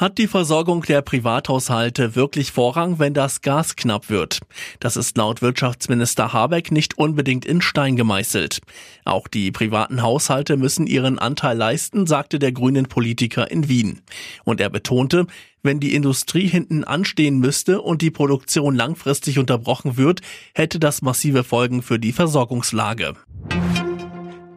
Hat die Versorgung der Privathaushalte wirklich Vorrang, wenn das Gas knapp wird? Das ist laut Wirtschaftsminister Habeck nicht unbedingt in Stein gemeißelt. Auch die privaten Haushalte müssen ihren Anteil leisten, sagte der grünen Politiker in Wien. Und er betonte, wenn die Industrie hinten anstehen müsste und die Produktion langfristig unterbrochen wird, hätte das massive Folgen für die Versorgungslage.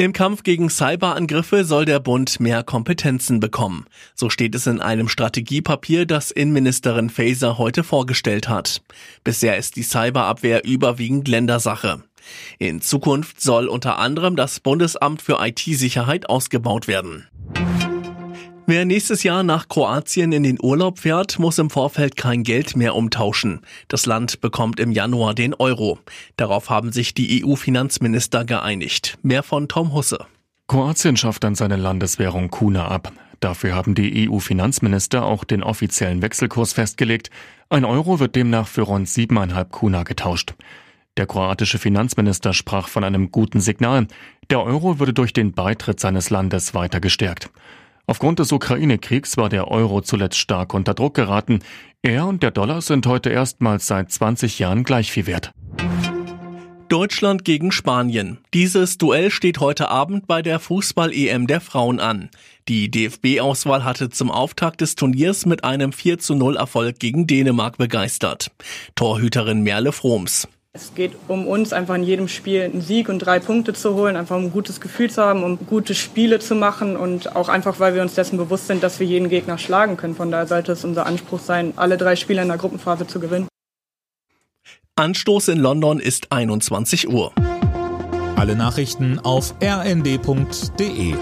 Im Kampf gegen Cyberangriffe soll der Bund mehr Kompetenzen bekommen. So steht es in einem Strategiepapier, das Innenministerin Faeser heute vorgestellt hat. Bisher ist die Cyberabwehr überwiegend Ländersache. In Zukunft soll unter anderem das Bundesamt für IT-Sicherheit ausgebaut werden. Wer nächstes Jahr nach Kroatien in den Urlaub fährt, muss im Vorfeld kein Geld mehr umtauschen. Das Land bekommt im Januar den Euro. Darauf haben sich die EU-Finanzminister geeinigt. Mehr von Tom Husse. Kroatien schafft dann seine Landeswährung Kuna ab. Dafür haben die EU-Finanzminister auch den offiziellen Wechselkurs festgelegt. Ein Euro wird demnach für rund siebeneinhalb Kuna getauscht. Der kroatische Finanzminister sprach von einem guten Signal. Der Euro würde durch den Beitritt seines Landes weiter gestärkt. Aufgrund des Ukraine-Kriegs war der Euro zuletzt stark unter Druck geraten. Er und der Dollar sind heute erstmals seit 20 Jahren gleich viel wert. Deutschland gegen Spanien. Dieses Duell steht heute Abend bei der Fußball-EM der Frauen an. Die DFB-Auswahl hatte zum Auftakt des Turniers mit einem 4 zu 0 Erfolg gegen Dänemark begeistert. Torhüterin Merle Froms. Es geht um uns, einfach in jedem Spiel einen Sieg und drei Punkte zu holen, einfach um ein gutes Gefühl zu haben, um gute Spiele zu machen und auch einfach, weil wir uns dessen bewusst sind, dass wir jeden Gegner schlagen können. Von daher sollte es unser Anspruch sein, alle drei Spiele in der Gruppenphase zu gewinnen. Anstoß in London ist 21 Uhr. Alle Nachrichten auf rnd.de